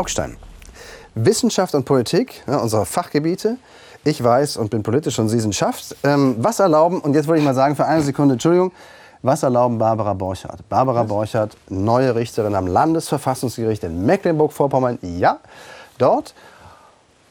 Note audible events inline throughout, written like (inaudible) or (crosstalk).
Augstein. Wissenschaft und Politik, ja, unsere Fachgebiete. Ich weiß und bin politisch und Sie sind schafft. Ähm, was erlauben, und jetzt würde ich mal sagen, für eine Sekunde, Entschuldigung, was erlauben Barbara Borchardt? Barbara Borchardt, neue Richterin am Landesverfassungsgericht in Mecklenburg-Vorpommern. Ja, dort.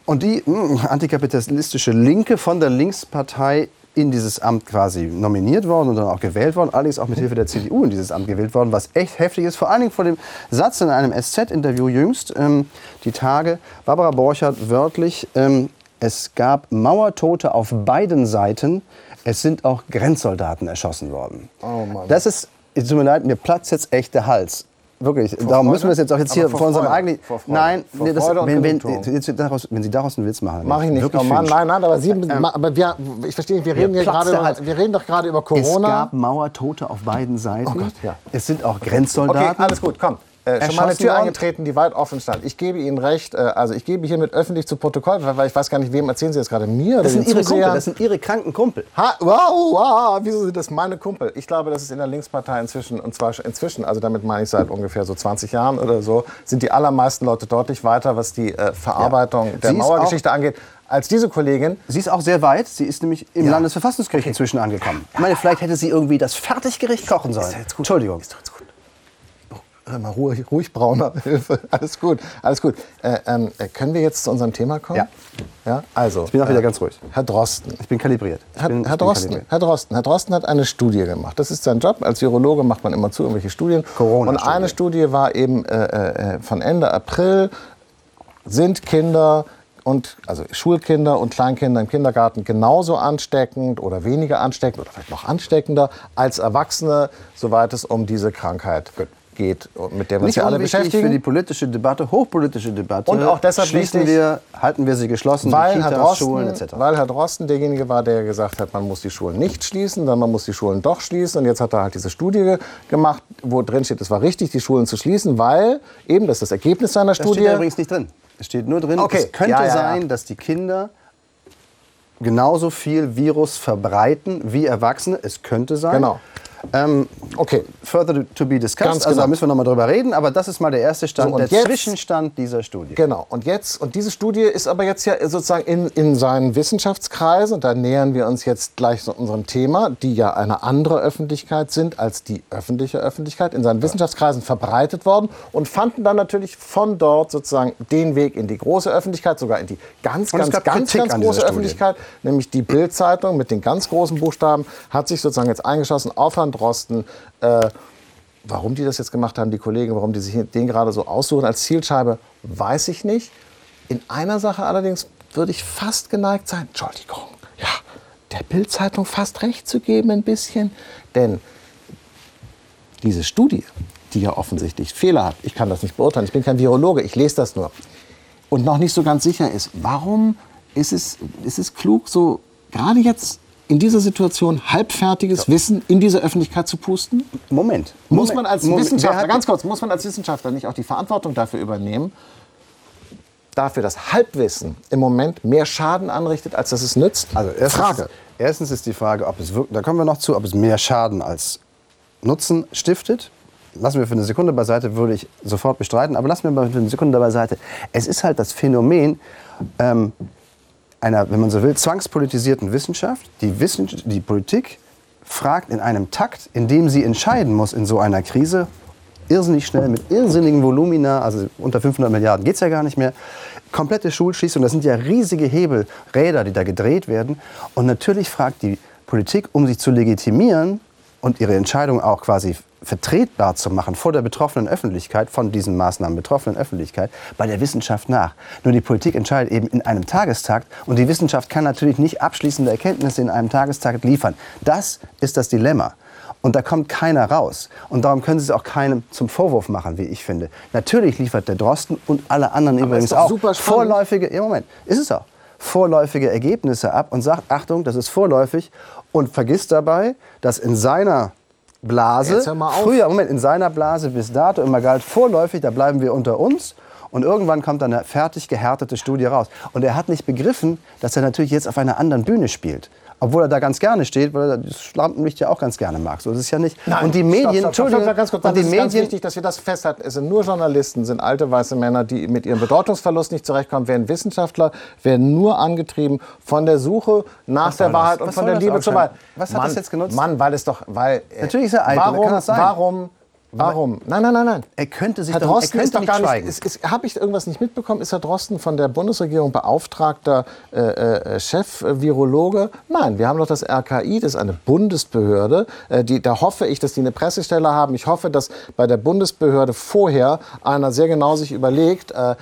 Und die mh, antikapitalistische Linke von der Linkspartei in dieses Amt quasi nominiert worden und dann auch gewählt worden, allerdings auch mit Hilfe der CDU in dieses Amt gewählt worden, was echt heftig ist. Vor allen Dingen vor dem Satz in einem SZ-Interview jüngst, ähm, die Tage, Barbara Borchardt wörtlich, ähm, es gab Mauertote auf beiden Seiten, es sind auch Grenzsoldaten erschossen worden. Oh Mann. Das ist, tut mir leid, mir platzt jetzt echt der Hals. Wirklich, darum Freude? müssen wir es jetzt auch jetzt hier vor vor unserem. Vor Freude. Nein, Vor nee, das, wenn, wenn, daraus, wenn Sie daraus einen Witz machen. Mach ich nicht. wirklich Oh Mann, nein, nein, aber Sie, aber wir, ich verstehe nicht, wir reden, hier gerade über, Hals. wir reden doch gerade über Es Corona. gab Mauertote auf beiden Seiten. Oh Gott, ja. Es sind auch Okay, Grenzsoldaten. alles gut, komm. Äh, schon mal eine Tür eingetreten, die weit offen stand. Ich gebe Ihnen recht, äh, also ich gebe hiermit öffentlich zu Protokoll, weil ich weiß gar nicht, wem erzählen Sie jetzt gerade? Mir Das sind Ihre Kumpel, das sind Ihre kranken Kumpel. Ha, wow, wow, wieso sind das meine Kumpel? Ich glaube, das ist in der Linkspartei inzwischen, und zwar inzwischen, also damit meine ich seit ungefähr so 20 Jahren oder so, sind die allermeisten Leute deutlich weiter, was die äh, Verarbeitung der Sie ist Mauergeschichte angeht, als diese Kollegin. Sie ist auch sehr weit. Sie ist nämlich im Ja. Landesverfassungsgericht inzwischen angekommen. Ich meine, vielleicht hätte sie irgendwie das Fertiggericht kochen sollen. Ist ja jetzt gut. Entschuldigung. Ist doch jetzt gut. Hör mal ruhig, ruhig brauner (laughs) Hilfe. Alles gut, alles gut. Äh, ähm, äh, können wir jetzt zu unserem Thema kommen? Ja. Ja, also. Ich bin auch wieder ganz ruhig. Herr Drosten. Ich bin kalibriert. Ich Herr, bin, Herr, bin Drosten, kalibriert. Herr Drosten, Herr Drosten hat eine Studie gemacht. Das ist sein Job. Als Virologe macht man immer zu irgendwelche Studien. Corona-Studie. Und eine Studie war eben äh, äh, von Ende April. Sind Kinder und also Schulkinder und Kleinkinder im Kindergarten genauso ansteckend oder weniger ansteckend oder vielleicht noch ansteckender als Erwachsene, soweit es um diese Krankheit geht, mit der wir uns Nicht ja alle unwichtig beschäftigen? für die politische Debatte, hochpolitische Debatte. Und auch deshalb schließen wir, halten wir sie geschlossen, weil Herr, Kitas, Schulen Drosten, etc. weil Herr Drosten derjenige war, der gesagt hat, man muss die Schulen nicht schließen, dann man muss die Schulen doch schließen. Und jetzt hat er halt diese Studie gemacht, wo drin steht, es war richtig, die Schulen zu schließen, weil eben, das ist das Ergebnis seiner Das steht Studie. da übrigens nicht drin. Es steht nur drin, Okay. es könnte Ja, ja, ja. sein, dass die Kinder genauso viel Virus verbreiten wie Erwachsene. Es könnte sein. Genau. Ähm, Okay. further to be discussed. Ganz Also da genau. müssen wir noch mal drüber reden. Aber das ist mal der erste Stand, So, und der jetzt- Zwischenstand dieser Studie. Genau. Und jetzt, und diese Studie ist aber jetzt ja sozusagen in, in seinen Wissenschaftskreisen, und da nähern wir uns jetzt gleich so unserem Thema, die ja eine andere Öffentlichkeit sind als die öffentliche Öffentlichkeit, in seinen Wissenschaftskreisen verbreitet worden und fanden dann natürlich von dort sozusagen den Weg in die große Öffentlichkeit, sogar in die ganz, ganz, ganz, ganz an große. Öffentlichkeit, nämlich die Bild-Zeitung mit den ganz großen Buchstaben, hat sich sozusagen jetzt eingeschossen auf Herrn Drosten. Äh, Warum die das jetzt gemacht haben, die Kollegen, warum die sich den gerade so aussuchen als Zielscheibe, weiß ich nicht. In einer Sache allerdings würde ich fast geneigt sein, Entschuldigung, ja, der Bild-Zeitung fast recht zu geben ein bisschen. Denn diese Studie, die ja offensichtlich Fehler hat, ich kann das nicht beurteilen, ich bin kein Virologe, ich lese das nur, und noch nicht so ganz sicher ist, warum ist es, ist es klug, so gerade jetzt in dieser Situation halbfertiges Wissen in diese Öffentlichkeit zu pusten? Moment. Muss Moment. man als Moment. Wissenschaftler, ganz kurz, muss man als Wissenschaftler nicht auch die Verantwortung dafür übernehmen, dafür, dass Halbwissen im Moment mehr Schaden anrichtet, als dass es nützt? Also erstens, Frage. Erstens ist die Frage, ob es wirklich, da kommen wir noch zu, ob es mehr Schaden als Nutzen stiftet. Lassen wir für eine Sekunde beiseite, würde ich sofort bestreiten, aber lassen wir mal für eine Sekunde beiseite. Es ist halt das Phänomen ähm, einer, wenn man so will, zwangspolitisierten Wissenschaft. Die, Wissen, die Politik fragt in einem Takt, in dem sie entscheiden muss in so einer Krise, irrsinnig schnell, mit irrsinnigen Volumina, also unter 500 Milliarden geht es ja gar nicht mehr, komplette Schulschließung, das sind ja riesige Hebel, Räder, die da gedreht werden. Und natürlich fragt die Politik, um sich zu legitimieren und ihre Entscheidung auch quasi vertretbar zu machen vor der betroffenen Öffentlichkeit, von diesen Maßnahmen betroffenen Öffentlichkeit, bei der Wissenschaft nach. Nur die Politik entscheidet eben in einem Tagestakt und die Wissenschaft kann natürlich nicht abschließende Erkenntnisse in einem Tagestakt liefern. Das ist das Dilemma. Und da kommt keiner raus. Und darum können Sie es auch keinem zum Vorwurf machen, wie ich finde. Natürlich liefert der Drosten und alle anderen übrigens ist doch auch vorläufige, ja Moment, ist es auch, vorläufige Ergebnisse ab und sagt, Achtung, das ist vorläufig und vergisst dabei, dass in seiner Blase, früher, Moment, in seiner Blase bis dato immer galt, vorläufig, da bleiben wir unter uns. Und irgendwann kommt dann eine fertig gehärtete Studie raus. Und er hat nicht begriffen, dass er natürlich jetzt auf einer anderen Bühne spielt. Obwohl er da ganz gerne steht, weil er das Lampenlicht ja auch ganz gerne mag. So ist es ja nicht. Nein, und die Medien, stopp, stopp, stopp, Entschuldigung, ganz kurz, und die das ist ganz Medien, wichtig, dass wir das festhalten. Es sind nur Journalisten, sind alte weiße Männer, die mit ihrem Bedeutungsverlust nicht zurechtkommen, werden Wissenschaftler, werden nur angetrieben von der Suche nach Was der soll das? Wahrheit und Was von der Liebe zur? Wahrheit. Was hat Mann, das jetzt genutzt? Mann, weil es doch, weil äh, Natürlich ist er eitel, warum, warum, warum? Nein, nein, nein, nein. er könnte sich Herr doch, er Drosten könnte ist doch gar schweigen. nicht. Habe ich irgendwas nicht mitbekommen? Ist Herr Drosten von der Bundesregierung beauftragter äh, äh, Chef-Virologe? Nein, wir haben doch das RKI, das ist eine Bundesbehörde. Äh, die, da hoffe ich, dass die eine Pressestelle haben. Ich hoffe, dass bei der Bundesbehörde vorher einer sehr genau sich überlegt, äh,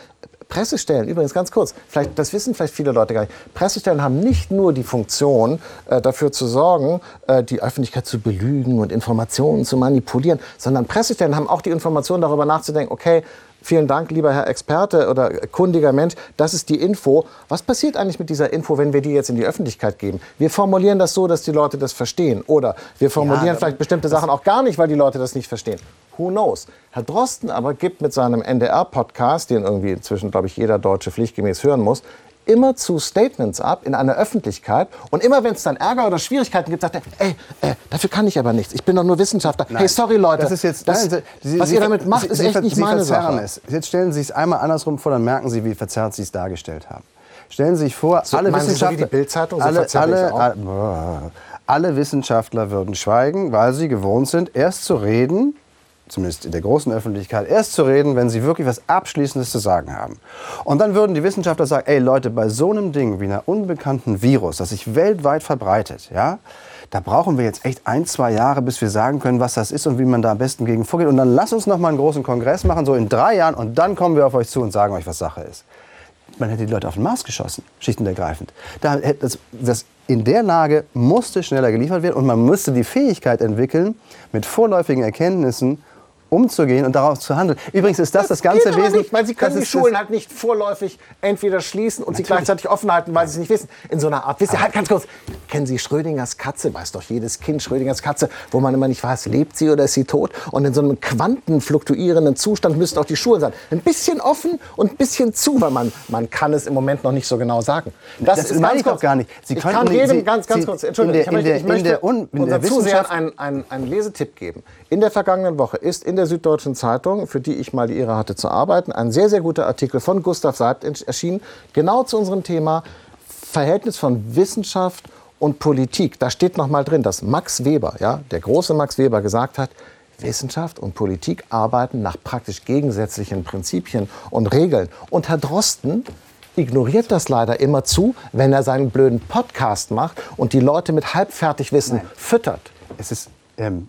Pressestellen, übrigens ganz kurz, vielleicht, das wissen vielleicht viele Leute gar nicht. Pressestellen haben nicht nur die Funktion, äh, dafür zu sorgen, äh, die Öffentlichkeit zu belügen und Informationen zu manipulieren, sondern Pressestellen haben auch die Information, darüber nachzudenken, okay, vielen Dank, lieber Herr Experte oder kundiger Mensch, das ist die Info. Was passiert eigentlich mit dieser Info, wenn wir die jetzt in die Öffentlichkeit geben? Wir formulieren das so, dass die Leute das verstehen. Oder wir formulieren Ja, vielleicht bestimmte Sachen auch gar nicht, weil die Leute das nicht verstehen. Who knows? Herr Drosten aber gibt mit seinem NDR-Podcast, den irgendwie inzwischen, glaube ich, jeder Deutsche pflichtgemäß hören muss, immer zu Statements ab in einer Öffentlichkeit. Und immer, wenn es dann Ärger oder Schwierigkeiten gibt, sagt er, ey, äh, dafür kann ich aber nichts. Ich bin doch nur Wissenschaftler. Hey, sorry, Leute. Das ist jetzt, das, nein, Sie- was Sie- ihr damit macht, Sie- ist echt nicht meine Sache. Es. Jetzt stellen Sie es einmal andersrum vor, dann merken Sie, wie verzerrt Sie es dargestellt haben. Stellen Sie sich vor, alle so wie Wissenschaftler, die Bild-Zeitung, so alle, alle, alle, alle Wissenschaftler würden schweigen, weil sie gewohnt sind, erst zu reden, zumindest in der großen Öffentlichkeit, erst zu reden, wenn sie wirklich was Abschließendes zu sagen haben. Und dann würden die Wissenschaftler sagen, ey Leute, bei so einem Ding wie einer unbekannten Virus, das sich weltweit verbreitet, ja, da brauchen wir jetzt echt ein, zwei Jahre, bis wir sagen können, was das ist und wie man da am besten gegen vorgeht. Und dann lasst uns noch mal einen großen Kongress machen, so in drei Jahren, und dann kommen wir auf euch zu und sagen euch, was Sache ist. Man hätte die Leute auf den Mars geschossen, schlicht und ergreifend. Da das, das, in der Lage musste schneller geliefert werden und man musste die Fähigkeit entwickeln, mit vorläufigen Erkenntnissen umzugehen und darauf zu handeln. Übrigens ist das das, ganze geht aber Wesen. Nicht, weil Sie können das die ist das- Schulen halt nicht vorläufig entweder schließen und sie gleichzeitig offen halten, weil sie es nicht wissen. In so einer Art. Wisst ihr, halt ganz kurz. Kennen Sie Schrödingers Katze? Weiß doch jedes Kind Schrödingers Katze, wo man immer nicht weiß, lebt sie oder ist sie tot? Und in so einem quantenfluktuierenden Zustand müssten auch die Schulen sein. Ein bisschen offen und ein bisschen zu, weil man, man kann es im Moment noch nicht so genau sagen. Das meine ich doch gar nicht. Sie ich könnten kann jedem Sie- ganz, ganz Sie- kurz, Entschuldigung, in der- ich möchte, in ich der- in möchte der Un- in unseren der Zusehern Wissenschaft- einen, einen, einen Lesetipp geben. In der vergangenen Woche ist in der Süddeutschen Zeitung, für die ich mal die Ehre hatte zu arbeiten, ein sehr, sehr guter Artikel von Gustav Seibt erschienen, genau zu unserem Thema Verhältnis von Wissenschaft und Politik. Da steht noch mal drin, dass Max Weber, ja, der große Max Weber, gesagt hat, Wissenschaft und Politik arbeiten nach praktisch gegensätzlichen Prinzipien und Regeln. Und Herr Drosten ignoriert das leider immer zu, wenn er seinen blöden Podcast macht und die Leute mit Halbfertigwissen füttert. Es ist, ähm,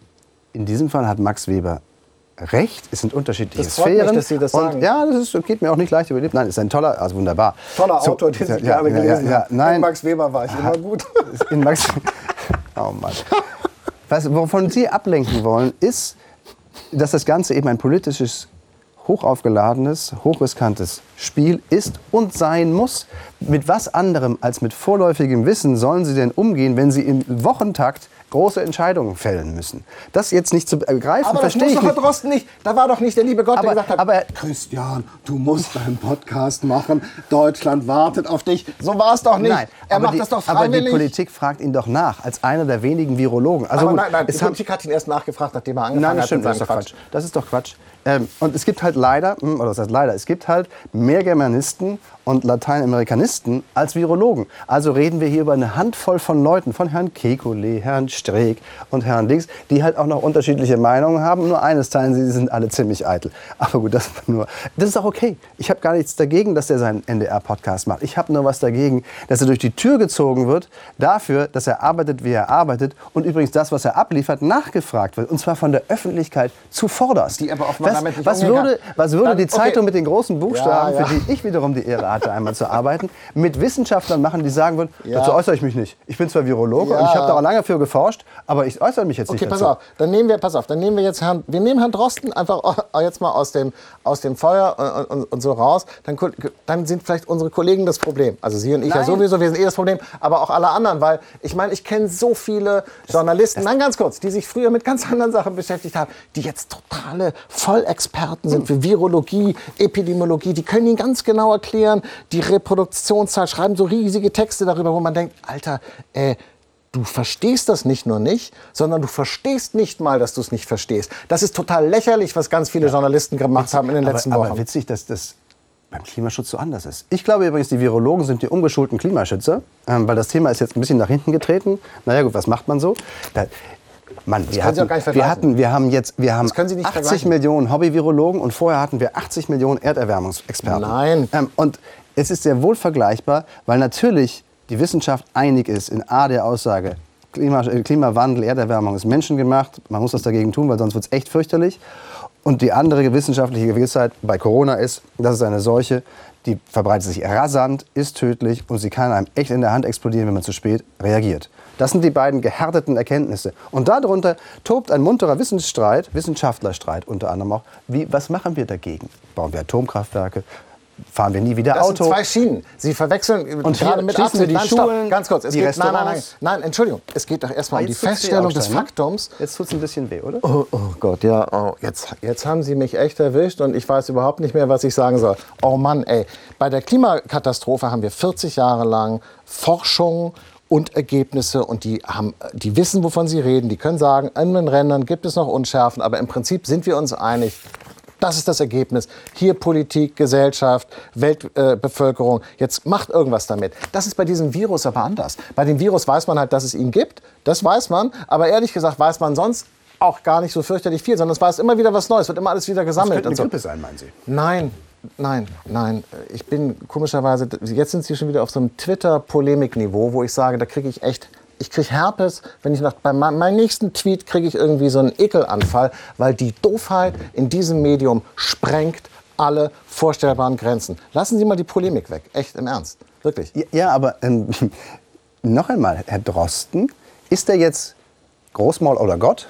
in diesem Fall hat Max Weber recht. Es sind unterschiedliche Das freut mich, Sphären. dass Sie das und sagen. ja, das ist, geht mir auch nicht leicht über die Lippen. Nein, ist ein toller, also wunderbar. Toller So, Autor, den ich ja, gerne ja, gelesen ja, ja, In Max Weber war ich immer gut. (laughs) in Max. (laughs) Oh Mann. Was, wovon Sie ablenken wollen, ist, dass das Ganze eben ein politisches, hochaufgeladenes, hochriskantes Spiel ist und sein muss. Mit was anderem als mit vorläufigem Wissen sollen Sie denn umgehen, wenn Sie im Wochentakt große Entscheidungen fällen müssen? Das jetzt nicht zu begreifen, Aber das verstehe muss ich doch Herr nicht. Drosten nicht. Da war doch nicht der liebe Gott, Aber- der gesagt hat, aber- Christian, du musst einen Podcast machen. Deutschland wartet auf dich. So war es doch nicht. Nein, er macht die, das doch aber die freiwillig. Politik fragt ihn doch nach, als einer der wenigen Virologen. Also aber gut, nein, nein, die Politik hat ihn erst nachgefragt, nachdem er angefangen Nein, das hat stimmt, das ist doch Quatsch. Das ist doch Quatsch. Ähm, und es gibt halt leider, hm, oder was heißt leider, es gibt halt mehr Germanisten und Lateinamerikanisten als Virologen. Also reden wir hier über eine Handvoll von Leuten, von Herrn Kekulé, Herrn Streeck und Herrn Dings, die halt auch noch unterschiedliche Meinungen haben. Nur eines teilen sie, sie sind alle ziemlich eitel. Aber gut, das, nur, das ist auch okay. Ich habe gar nichts dagegen, dass er seinen NDR-Podcast macht. Ich habe nur was dagegen, dass er durch die Tür gezogen wird dafür, dass er arbeitet, wie er arbeitet und übrigens das, was er abliefert, nachgefragt wird. Und zwar von der Öffentlichkeit zuvorderst. Die aber offenbar was, damit was würde, was würde Dann- die okay. Zeitung mit den großen Buchstaben, Ja, ja. für die ich wiederum die Ehre hatte, einmal zu arbeiten, mit Wissenschaftlern machen, die sagen würden, Ja. dazu äußere ich mich nicht. Ich bin zwar Virologe Ja. und ich habe da auch lange für geforscht, aber ich äußere mich jetzt Okay, nicht pass dazu. auf. Dann nehmen wir, pass auf, dann nehmen wir jetzt Herrn, wir nehmen Herrn Drosten einfach jetzt mal aus dem, aus dem Feuer und, und, und so raus. Dann, dann sind vielleicht unsere Kollegen das Problem. Also Sie und ich ja Nein. sowieso, wir sind eh das Problem, aber auch alle anderen, weil ich meine, ich kenne so viele Journalisten, nein, ganz kurz, die sich früher mit ganz anderen Sachen beschäftigt haben, die jetzt totale Vollexperten sind für Virologie, Epidemiologie. Die können Ihnen ganz genau erklären, die Reproduktionszahl, schreiben so riesige Texte darüber, wo man denkt, Alter, äh, du verstehst das nicht nur nicht, sondern du verstehst nicht mal, dass du es nicht verstehst. Das ist total lächerlich, was ganz viele Journalisten gemacht haben in den letzten aber, Wochen. Aber witzig, dass das beim Klimaschutz so anders ist. Ich glaube übrigens, die Virologen sind die ungeschulten Klimaschützer, ähm, weil das Thema ist jetzt ein bisschen nach hinten getreten. Naja gut, was macht man so? Da, Mann, wir können Sie hatten, auch gar nicht wir hatten, wir haben jetzt, wir haben Das können Sie nicht 80 vergleichen. Millionen Hobby-Virologen und vorher hatten wir 80 Millionen Erderwärmungsexperten. Nein. Ähm, und es ist sehr wohl vergleichbar, weil natürlich die Wissenschaft einig ist in A der Aussage, Klima, äh, Klimawandel, Erderwärmung ist menschengemacht, man muss was dagegen tun, weil sonst wird es echt fürchterlich. Und die andere wissenschaftliche Gewissheit bei Corona ist, das ist eine Seuche, die verbreitet sich rasant, ist tödlich und sie kann einem echt in der Hand explodieren, wenn man zu spät reagiert. Das sind die beiden gehärteten Erkenntnisse. Und darunter tobt ein munterer Wissensstreit, Wissenschaftlerstreit unter anderem auch. Wie, was machen wir dagegen? Bauen wir Atomkraftwerke? Fahren wir nie wieder Das Auto? sind zwei Schienen. Sie verwechseln Und gerade mit Absicht. die Nein. Schulen, Ganz kurz. Es die geht, nein, nein, nein, nein, Entschuldigung. Es geht doch erstmal um die Feststellung des? Faktums. Jetzt tut es ein bisschen weh, oder? Oh, oh Gott, ja, oh, jetzt, jetzt haben Sie mich echt erwischt und ich weiß überhaupt nicht mehr, was ich sagen soll. Oh Mann, ey. Bei der Klimakatastrophe haben wir 40 Jahre lang Forschung und Ergebnisse und die, haben, die wissen, wovon sie reden. Die können sagen, in den Rändern gibt es noch Unschärfen, aber im Prinzip sind wir uns einig. Das ist das Ergebnis. Hier Politik, Gesellschaft, Weltbevölkerung. Äh. Jetzt macht irgendwas damit. Das ist bei diesem Virus aber anders. Bei dem Virus weiß man halt, dass es ihn gibt. Das weiß man. Aber ehrlich gesagt weiß man sonst auch gar nicht so fürchterlich viel, sondern es weiß immer wieder was Neues, wird immer alles wieder Das gesammelt. könnte eine so. Grippe sein, meinen Sie? Nein, nein, nein. Ich bin komischerweise, jetzt sind Sie schon wieder auf so einem Twitter-Polemikniveau, wo ich sage, da kriege ich echt, ich kriege Herpes, wenn ich nach, bei me- meinem nächsten Tweet kriege ich irgendwie so einen Ekelanfall, weil die Doofheit in diesem Medium sprengt alle vorstellbaren Grenzen. Lassen Sie mal die Polemik weg, echt im Ernst, wirklich. Ja, ja aber ähm, (laughs) noch einmal, Herr Drosten, ist er jetzt Großmaul oder Gott?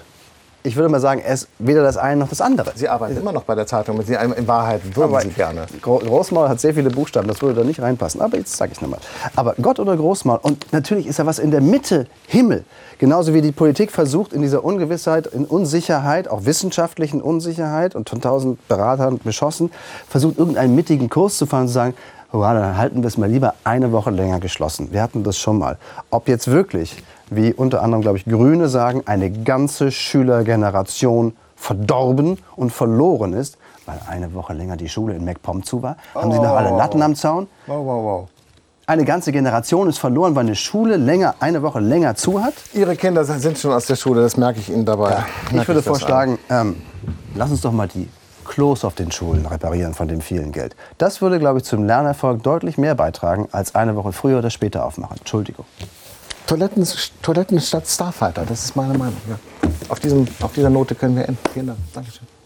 Ich würde mal sagen, er ist weder das eine noch das andere. Sie arbeiten immer noch bei der Zeitung, mit Sie in Wahrheit würden Aber Sie gerne. Gro Großmaul hat sehr viele Buchstaben, das würde da nicht reinpassen. Aber jetzt sage ich nochmal. Aber Gott oder Großmaul, und natürlich ist da was in der Mitte, Himmel. Genauso wie die Politik versucht, in dieser Ungewissheit, in Unsicherheit, auch wissenschaftlichen Unsicherheit und von tausend Beratern beschossen, versucht, irgendeinen mittigen Kurs zu fahren und zu sagen, oh, dann halten wir es mal lieber eine Woche länger geschlossen. Wir hatten das schon mal. Ob jetzt wirklich, wie unter anderem, glaube ich, Grüne sagen, eine ganze Schülergeneration verdorben und verloren ist, weil eine Woche länger die Schule in MacPom zu war. Haben Sie noch alle Latten am Zaun? Wow, wow, wow. Eine ganze Generation ist verloren, weil eine Schule länger, eine Woche länger zu hat. Ihre Kinder sind schon aus der Schule, das merke ich Ihnen dabei. Merke Ich würde an. vorschlagen, ähm, lass uns doch mal die Klos auf den Schulen reparieren von dem vielen Geld. Das würde, glaube ich, zum Lernerfolg deutlich mehr beitragen, als eine Woche früher oder später aufmachen. Entschuldigung. Toiletten, Toiletten statt Starfighter, das ist meine Meinung. Ja. Auf, diesem, auf dieser Note können wir enden. Vielen Dank. Dankeschön.